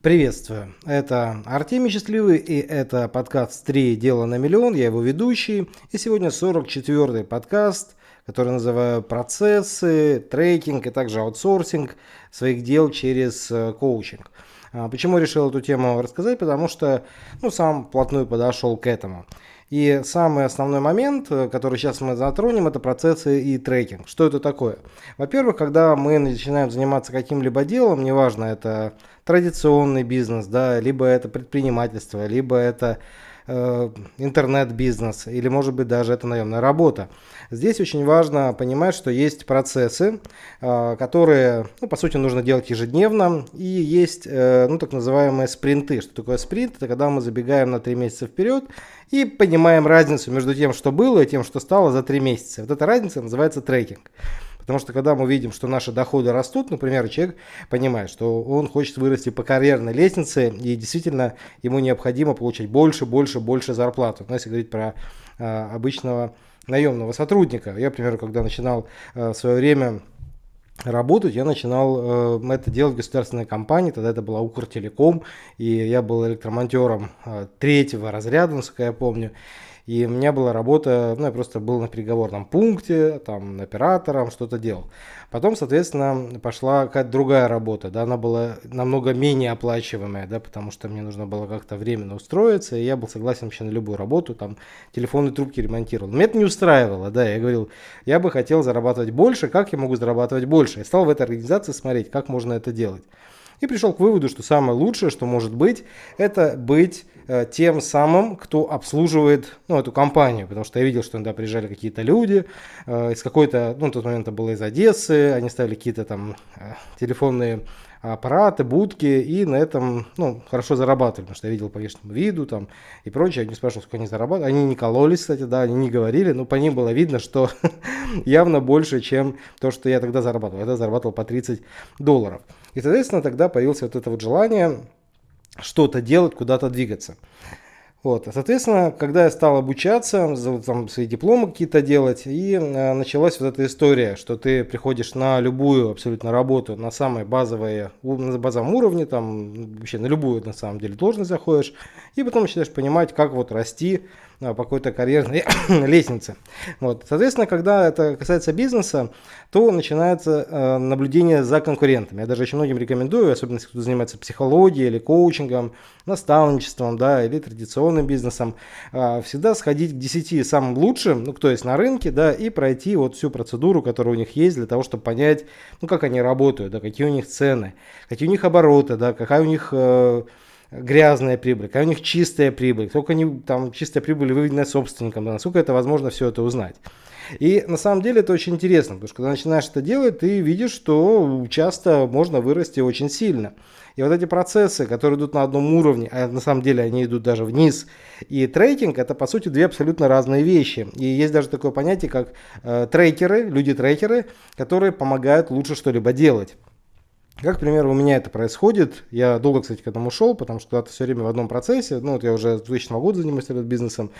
Приветствую. Это Артемий Счастливый и это подкаст «Три дела на миллион». Я его ведущий. И сегодня 44-й подкаст, который называю «Процессы, трекинг и также аутсорсинг своих дел через э, коучинг». А почему решил эту тему рассказать? Потому что ну, сам плотную подошел к этому. И самый основной момент, э, который сейчас мы затронем, это процессы и трекинг. Что это такое? Во-первых, когда мы начинаем заниматься каким-либо делом, неважно, это традиционный бизнес, да, либо это предпринимательство, либо это э, интернет-бизнес, или может быть даже это наемная работа. Здесь очень важно понимать, что есть процессы, э, которые, ну, по сути, нужно делать ежедневно, и есть, э, ну, так называемые спринты. Что такое спринт? Это когда мы забегаем на 3 месяца вперед и понимаем разницу между тем, что было, и тем, что стало за 3 месяца. Вот эта разница называется трекинг. Потому что когда мы видим, что наши доходы растут, например, человек понимает, что он хочет вырасти по карьерной лестнице, и действительно ему необходимо получать больше, больше, больше зарплату. Но если говорить про э, обычного наемного сотрудника, я, например, когда начинал э, в свое время работать, я начинал э, это делать в государственной компании, тогда это была Укртелеком, и я был электромонтером э, третьего разряда, насколько я помню. И у меня была работа, ну, я просто был на переговорном пункте, там, оператором, что-то делал. Потом, соответственно, пошла какая-то другая работа, да, она была намного менее оплачиваемая, да, потому что мне нужно было как-то временно устроиться, и я был согласен вообще на любую работу, там, телефонные трубки ремонтировал. Меня это не устраивало, да, я говорил, я бы хотел зарабатывать больше, как я могу зарабатывать больше? Я стал в этой организации смотреть, как можно это делать. И пришел к выводу, что самое лучшее, что может быть, это быть э, тем самым, кто обслуживает ну, эту компанию. Потому что я видел, что иногда приезжали какие-то люди э, из какой-то, ну, в тот момент это было из Одессы, они ставили какие-то там э, телефонные аппараты, будки, и на этом, ну, хорошо зарабатывали, потому что я видел по внешнему виду там и прочее, я не спрашивал, сколько они зарабатывали, они не кололись, кстати, да, они не говорили, но по ним было видно, что явно больше, чем то, что я тогда зарабатывал, я тогда зарабатывал по 30 долларов. И, соответственно, тогда появилось вот это вот желание что-то делать, куда-то двигаться. Вот. Соответственно, когда я стал обучаться, там, свои дипломы какие-то делать, и э, началась вот эта история, что ты приходишь на любую абсолютно работу, на самой базовой, на базовом уровне, там, вообще на любую, на самом деле, должность заходишь, и потом начинаешь понимать, как вот расти, по какой-то карьерной лестнице. Вот. Соответственно, когда это касается бизнеса, то начинается э, наблюдение за конкурентами. Я даже очень многим рекомендую, особенно если кто занимается психологией или коучингом, наставничеством, да, или традиционным бизнесом, э, всегда сходить к 10 самым лучшим, ну, кто есть на рынке, да, и пройти вот всю процедуру, которая у них есть, для того, чтобы понять, ну, как они работают, да, какие у них цены, какие у них обороты, да, какая у них э, грязная прибыль, какая у них чистая прибыль, сколько они, там чистая прибыль выведена собственником, насколько это возможно все это узнать. И на самом деле это очень интересно, потому что когда начинаешь это делать, ты видишь, что часто можно вырасти очень сильно. И вот эти процессы, которые идут на одном уровне, а на самом деле они идут даже вниз, и трекинг, это по сути две абсолютно разные вещи. И есть даже такое понятие, как э, трекеры, люди-трекеры, которые помогают лучше что-либо делать. Как, к примеру, у меня это происходит, я долго, кстати, к этому шел, потому что когда-то все время в одном процессе, ну вот я уже с 2000 года занимаюсь бизнесом,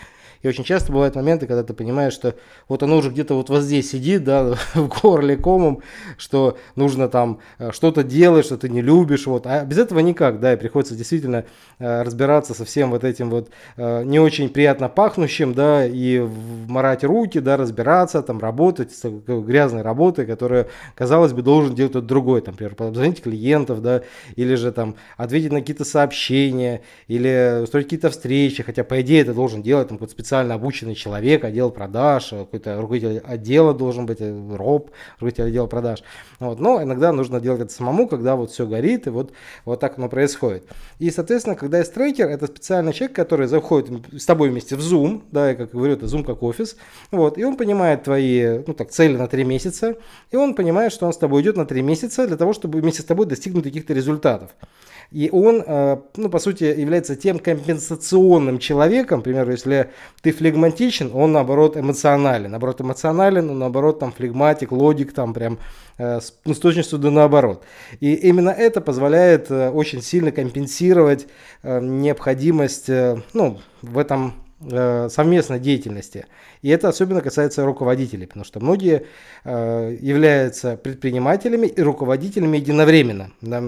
и очень часто бывают моменты, когда ты понимаешь, что вот оно уже где-то вот, вот здесь сидит, да, в горле комом, что нужно там э, что-то делать, что ты не любишь, вот. А без этого никак, да, и приходится действительно э, разбираться со всем вот этим вот э, не очень приятно пахнущим, да, и морать руки, да, разбираться, там, работать с грязной работой, которая, казалось бы, должен делать кто-то другой, там, например, позвонить клиентов, да, или же там ответить на какие-то сообщения, или устроить какие-то встречи, хотя, по идее, это должен делать там какой-то специально обученный человек, отдел продаж, какой-то руководитель отдела должен быть, э, роб, руководитель отдела продаж. Вот. Но иногда нужно делать это самому, когда вот все горит, и вот, вот так оно происходит. И, соответственно, когда есть трекер, это специальный человек, который заходит с тобой вместе в Zoom, да, и, как говорю, это Zoom как офис, вот, и он понимает твои, ну так, цели на три месяца, и он понимает, что он с тобой идет на три месяца для того, чтобы вместе с тобой достигнуть каких-то результатов. И он, э, ну, по сути, является тем компенсационным человеком, например, если ты флегматичен, он, наоборот, эмоционален. Наоборот, эмоционален, он, наоборот, там, флегматик, логик, там, прям, э, ну, с точностью да наоборот. И именно это позволяет э, очень сильно компенсировать необходимость, ну, в этом совместной деятельности. И это особенно касается руководителей, потому что многие являются предпринимателями и руководителями единовременно. Да?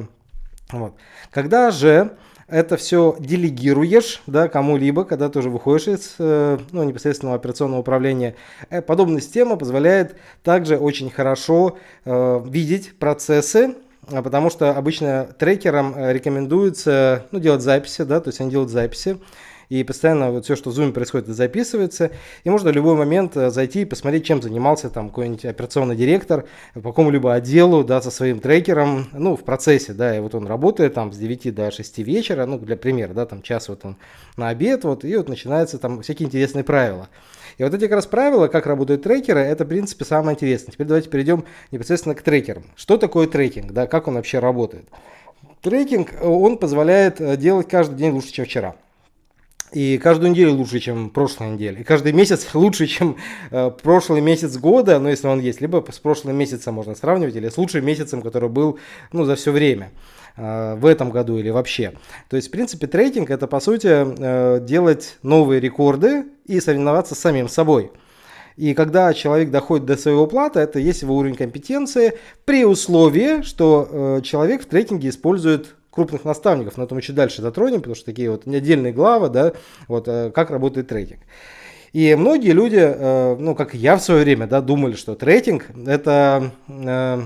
Вот. Когда же это все делегируешь да, кому-либо, когда ты уже выходишь из э, ну, непосредственного операционного управления. Э, подобная система позволяет также очень хорошо э, видеть процессы, а потому что обычно трекерам рекомендуется ну, делать записи, да, то есть они делают записи и постоянно вот все, что в Zoom происходит, записывается, и можно в любой момент э, зайти и посмотреть, чем занимался там какой-нибудь операционный директор по какому-либо отделу, да, со своим трекером, ну, в процессе, да, и вот он работает там с 9 до 6 вечера, ну, для примера, да, там час вот он на обед, вот, и вот начинаются там всякие интересные правила. И вот эти как раз правила, как работают трекеры, это, в принципе, самое интересное. Теперь давайте перейдем непосредственно к трекерам. Что такое трекинг, да, как он вообще работает? Трекинг, он позволяет э, делать каждый день лучше, чем вчера. И каждую неделю лучше, чем прошлой неделе. И каждый месяц лучше, чем э, прошлый месяц года, ну, если он есть. Либо с прошлым месяцем можно сравнивать, или с лучшим месяцем, который был ну, за все время э, в этом году или вообще. То есть, в принципе, трейдинг это, по сути, э, делать новые рекорды и соревноваться с самим собой. И когда человек доходит до своего плата, это есть его уровень компетенции при условии, что э, человек в трекинге использует крупных наставников, но это мы чуть дальше затронем, потому что такие вот отдельные главы, да, вот э, как работает трекинг. И многие люди, э, ну, как я в свое время, да, думали, что трекинг это, э,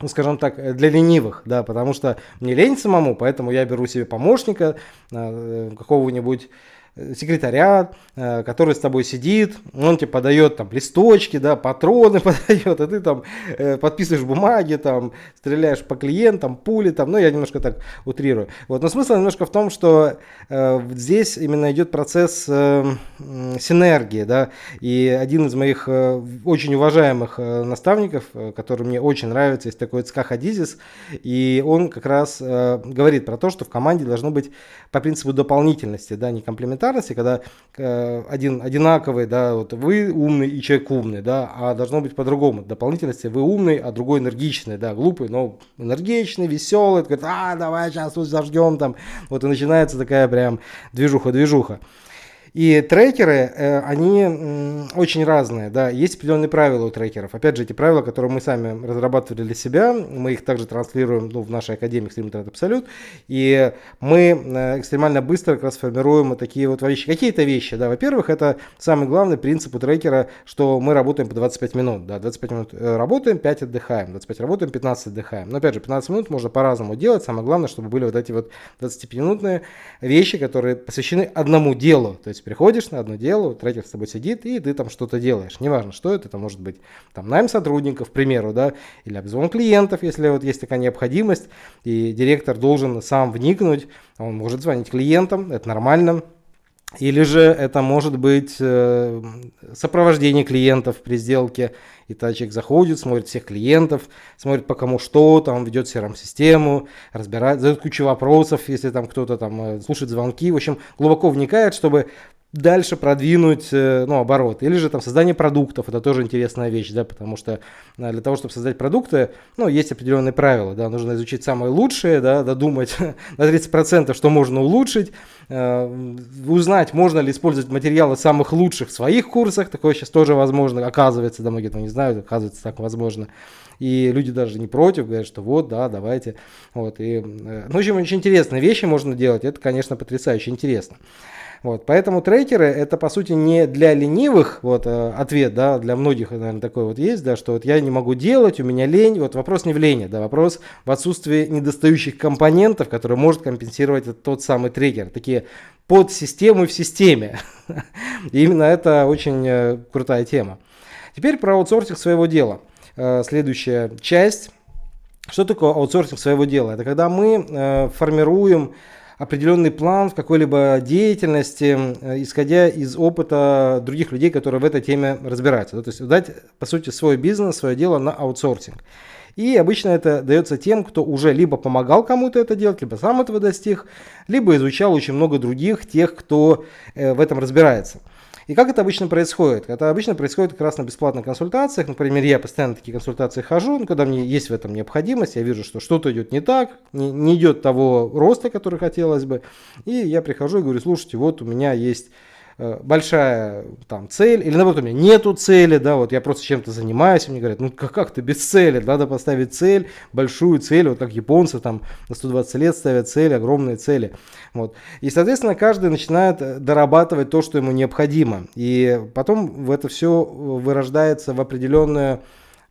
ну, скажем так, для ленивых, да, потому что мне лень самому, поэтому я беру себе помощника, какого-нибудь секретаря, э, который с тобой сидит, он тебе подает там листочки, да, патроны подает, а ты там э, подписываешь бумаги, там, стреляешь по клиентам, пули там, ну, я немножко так утрирую. Вот, но смысл немножко в том, что э, здесь именно идет процесс э, синергии, да, и один из моих э, очень уважаемых э, наставников, э, который мне очень нравится, есть такой Цка Хадизис, и он как раз э, говорит про то, что в команде должно быть по принципу дополнительности, да, не комплементарности, комплементарности, когда э, один одинаковый, да, вот вы умный и человек умный, да, а должно быть по-другому. Дополнительности вы умный, а другой энергичный, да, глупый, но энергичный, веселый, говорит, а, давай сейчас тут зажгем там. Вот и начинается такая прям движуха-движуха. И трекеры, э, они очень разные, да, есть определенные правила у трекеров. Опять же, эти правила, которые мы сами разрабатывали для себя, мы их также транслируем ну, в нашей академии Extreme Trend Absolute, и мы э, экстремально быстро как раз формируем вот такие вот вещи. Какие-то вещи, да, во-первых, это самый главный принцип у трекера, что мы работаем по 25 минут, да, 25 минут э, работаем, 5 отдыхаем, 25 работаем, 15 отдыхаем. Но опять же, 15 минут можно по-разному делать, самое главное, чтобы были вот эти вот 25-минутные вещи, которые посвящены одному делу, то есть приходишь на одно дело, трекер с тобой сидит, и ты там что-то делаешь. Неважно, что это, это может быть там найм сотрудников, к примеру, да, или обзвон клиентов, если вот есть такая необходимость, и директор должен сам вникнуть, он может звонить клиентам, это нормально, или же это может быть э, сопровождение клиентов при сделке. И человек заходит, смотрит всех клиентов, смотрит по кому что, там ведет CRM-систему, разбирает, задает кучу вопросов, если там кто-то там э, слушает звонки. В общем, глубоко вникает, чтобы дальше продвинуть э, ну, оборот. Или же там создание продуктов, это тоже интересная вещь, да, потому что э, для того, чтобы создать продукты, ну, есть определенные правила, да, нужно изучить самые лучшие, да, додумать на 30%, что можно улучшить, э, узнать, можно ли использовать материалы самых лучших в своих курсах, такое сейчас тоже возможно, оказывается, да, многие этого не знают, оказывается, так возможно. И люди даже не против, говорят, что вот, да, давайте. Вот, и, ну, в общем, очень интересные вещи можно делать, это, конечно, потрясающе интересно. Вот, поэтому трекеры это по сути не для ленивых, вот э, ответ, да, для многих, наверное, такой вот есть, да, что вот я не могу делать, у меня лень, вот вопрос не в лени, да, вопрос в отсутствии недостающих компонентов, которые может компенсировать тот самый трекер, такие подсистемы в системе. И именно это очень э, крутая тема. Теперь про аутсорсинг своего дела. Э, следующая часть. Что такое аутсорсинг своего дела? Это когда мы формируем определенный план в какой-либо деятельности, э, исходя из опыта других людей, которые в этой теме разбираются. То есть дать, по сути, свой бизнес, свое дело на аутсорсинг. И обычно это дается тем, кто уже либо помогал кому-то это делать, либо сам этого достиг, либо изучал очень много других, тех, кто э, в этом разбирается. И как это обычно происходит? Это обычно происходит как раз на бесплатных консультациях. Например, я постоянно такие консультации хожу, ну, когда мне есть в этом необходимость, я вижу, что что-то идет не так, не, не идет того роста, который хотелось бы. И я прихожу и говорю, слушайте, вот у меня есть большая там цель, или наоборот, у меня нету цели, да, вот я просто чем-то занимаюсь, и мне говорят, ну как, как ты без цели, надо поставить цель, большую цель, вот как японцы там на 120 лет ставят цели, огромные цели, вот. И, соответственно, каждый начинает э, дорабатывать то, что ему необходимо, и потом в это все вырождается в определенную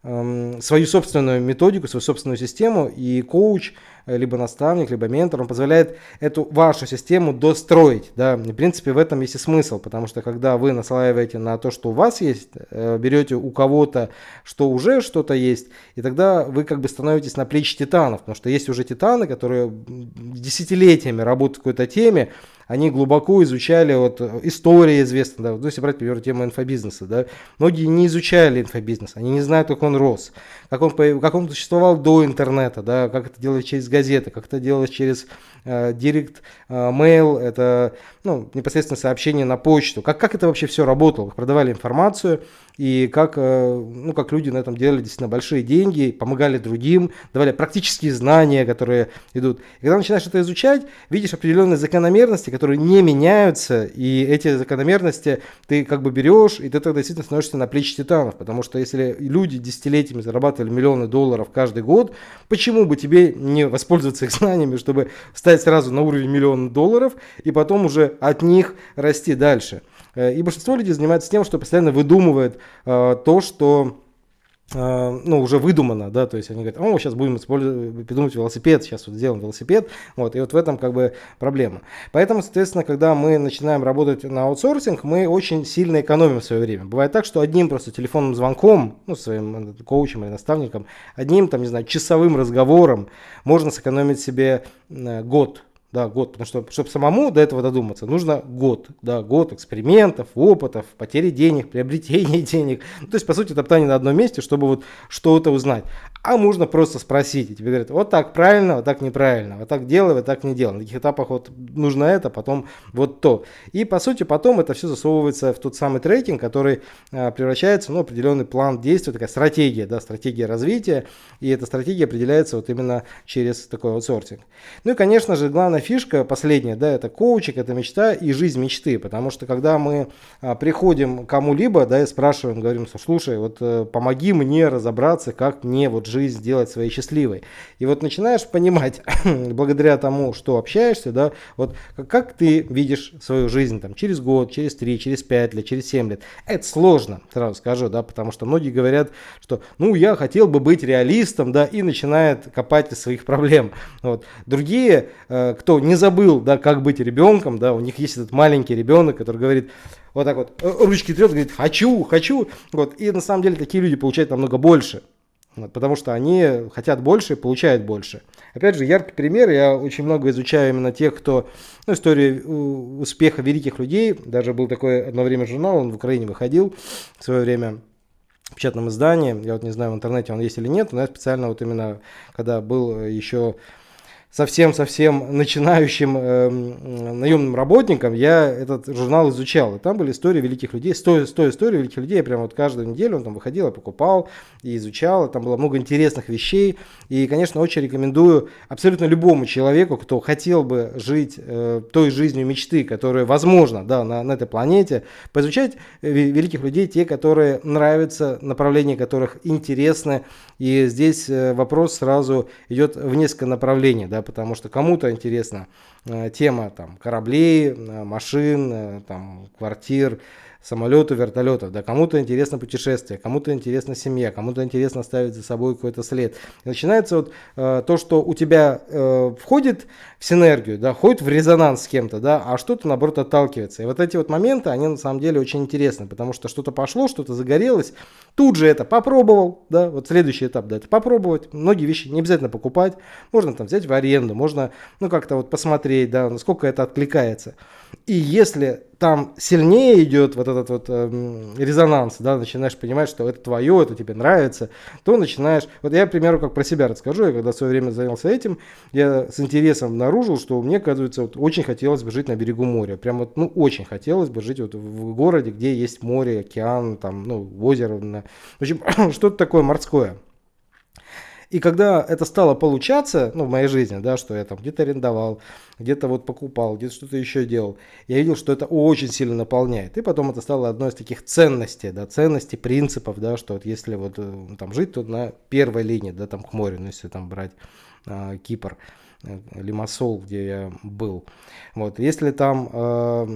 эм, свою собственную методику, свою собственную систему, и коуч – либо наставник, либо ментор, он позволяет эту вашу систему достроить. Да? И, в принципе, в этом есть и смысл, потому что когда вы наслаиваете на то, что у вас есть, э, берете у кого-то, что уже что-то есть, и тогда вы как бы становитесь на плечи титанов, потому что есть уже титаны, которые десятилетиями работают в какой-то теме, они глубоко изучали вот история известна, да, вот если брать, например, тему инфобизнеса, да, многие не изучали инфобизнес, они не знают, как он рос, как он, как он существовал до интернета, да, как это делали через газеты, как это делалось через э, директ, э, mail, это ну, непосредственно сообщение на почту, как, как это вообще все работало, как продавали информацию, и как, э, ну, как люди на этом делали действительно большие деньги, помогали другим, давали практические знания, которые идут. И когда начинаешь это изучать, видишь определенные закономерности, которые не меняются, и эти закономерности ты как бы берешь, и ты тогда действительно становишься на плечи титанов, потому что если люди десятилетиями зарабатывали миллионы долларов каждый год, почему бы тебе не воспользоваться их знаниями, чтобы стать сразу на уровень миллиона долларов, и потом уже от них расти дальше. Э, и большинство людей занимается тем, что постоянно выдумывает э, то, что э, ну, уже выдумано, да, то есть они говорят, о, сейчас будем использовать, придумать велосипед, сейчас вот сделаем велосипед, вот, и вот в этом как бы проблема. Поэтому, соответственно, когда мы начинаем работать на аутсорсинг, мы очень сильно экономим свое время. Бывает так, что одним просто телефонным звонком, ну, своим коучем или наставником, одним, там, не знаю, часовым разговором можно сэкономить себе год, да, год, потому что, чтобы самому до этого додуматься, нужно год, да, год экспериментов, опытов, потери денег, приобретения денег. Ну, то есть, по сути, топтание на одном месте, чтобы вот что-то узнать. А можно просто спросить, и тебе говорят, вот так правильно, вот так неправильно, вот так делай, вот так не делай. На таких этапах вот нужно это, потом вот то. И, по сути, потом это все засовывается в тот самый трекинг, который а, превращается в ну, определенный план действия, такая стратегия, да, стратегия развития, и эта стратегия определяется вот именно через такой аутсорсинг. Ну и, конечно же, главная фишка последняя, да, это коучик, это мечта и жизнь мечты, потому что когда мы а, приходим к кому-либо, да, и спрашиваем, говорим, слушай, вот э, помоги мне разобраться, как мне вот жизнь сделать своей счастливой. И вот начинаешь понимать, благодаря тому, что общаешься, да, вот как, ты видишь свою жизнь там через год, через три, через пять лет, через семь лет. Это сложно, сразу скажу, да, потому что многие говорят, что, ну, я хотел бы быть реалистом, да, и начинает копать из своих проблем. Вот. Другие, э, кто не забыл, да, как быть ребенком, да, у них есть этот маленький ребенок, который говорит, вот так вот, э, ручки трет, говорит, хочу, хочу, вот, и на самом деле такие люди получают намного больше, потому что они хотят больше и получают больше. Опять же, яркий пример, я очень много изучаю именно тех, кто, ну, историю успеха великих людей, даже был такой одно время журнал, он в Украине выходил в свое время, в печатном издании, я вот не знаю, в интернете он есть или нет, но я специально вот именно, когда был еще совсем-совсем начинающим э, наемным работником, я этот журнал изучал. И там были истории великих людей, 100, 100 историй великих людей. Я прям вот каждую неделю он там выходил, я покупал и изучал. И там было много интересных вещей. И, конечно, очень рекомендую абсолютно любому человеку, кто хотел бы жить э, той жизнью мечты, которая возможна да, на, на этой планете, поизучать великих людей, те, которые нравятся, направления которых интересны. И здесь э, вопрос сразу идет в несколько направлений. Да, потому что кому-то интересна э, тема там, кораблей, э, машин, э, там, квартир, самолетов, вертолетов. Да, кому-то интересно путешествие, кому-то интересна семья, кому-то интересно ставить за собой какой-то след. И начинается вот э, то, что у тебя э, входит в синергию, да, входит в резонанс с кем-то, да, а что-то наоборот отталкивается. И вот эти вот моменты, они на самом деле очень интересны, потому что что-то пошло, что-то загорелось, тут же это попробовал, да, вот следующий этап, да, это попробовать. Многие вещи не обязательно покупать, можно там взять в аренду, можно, ну, как-то вот посмотреть, да, насколько это откликается. И если там сильнее идет вот этот вот э, резонанс, да, начинаешь понимать, что это твое, это тебе нравится, то начинаешь, вот я, к примеру, как про себя расскажу, я когда в свое время занялся этим, я с интересом обнаружил, что мне, оказывается, вот, очень хотелось бы жить на берегу моря, прям вот, ну, очень хотелось бы жить вот в городе, где есть море, океан, там, ну, озеро, в общем, что-то такое морское. И когда это стало получаться, ну, в моей жизни, да, что я там где-то арендовал, где-то вот покупал, где-то что-то еще делал, я видел, что это очень сильно наполняет. И потом это стало одной из таких ценностей, да, ценностей, принципов, да, что вот если вот э, там жить, то на первой линии, да, там к морю, ну, если там брать э, Кипр, э, Лимассол, где я был. Вот, если там... Э,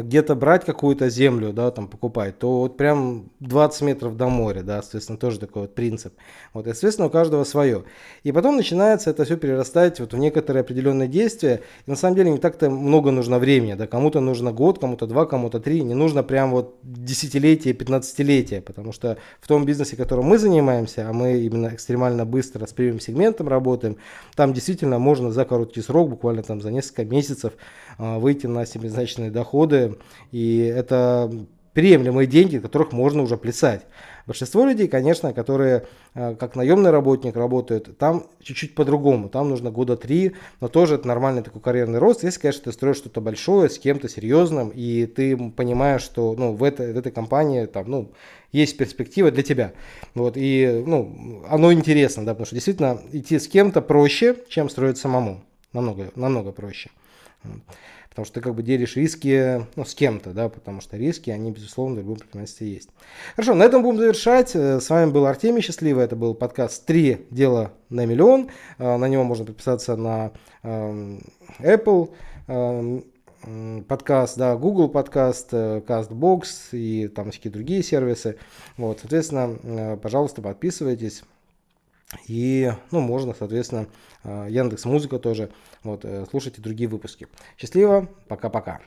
где-то брать какую-то землю, да, там покупать, то вот прям 20 метров до моря, да, соответственно, тоже такой вот принцип. Вот, естественно, у каждого свое. И потом начинается это все перерастать вот в некоторые определенные действия. И на самом деле не так-то много нужно времени, да, кому-то нужно год, кому-то два, кому-то три, не нужно прям вот десятилетия, пятнадцатилетия, потому что в том бизнесе, которым мы занимаемся, а мы именно экстремально быстро с премиум сегментом работаем, там действительно можно за короткий срок, буквально там за несколько месяцев, выйти на семизначные доходы, и это приемлемые деньги, которых можно уже плясать. Большинство людей, конечно, которые а, как наемный работник работают, там чуть-чуть по-другому. Там нужно года три, но тоже это нормальный такой карьерный рост. Если, конечно, ты строишь что-то большое с кем-то серьезным, и ты понимаешь, что ну, в, этой, в этой компании там, ну, есть перспектива для тебя. Вот, и ну, оно интересно, да, потому что действительно идти с кем-то проще, чем строить самому. Намного, намного проще. Потому что ты как бы делишь риски ну, с кем-то, да, потому что риски, они, безусловно, в любом предпринимательстве есть. Хорошо, на этом будем завершать. Э, с вами был Артемий Счастливый. Это был подкаст «Три дела на миллион». Э, на него можно подписаться на эм, Apple эм, подкаст, да, Google подкаст, э, CastBox и там всякие другие сервисы. Вот, соответственно, пожалуйста, подписывайтесь. И, ну, можно, соответственно, Яндекс Музыка тоже. Вот, слушайте другие выпуски. Счастливо, пока-пока.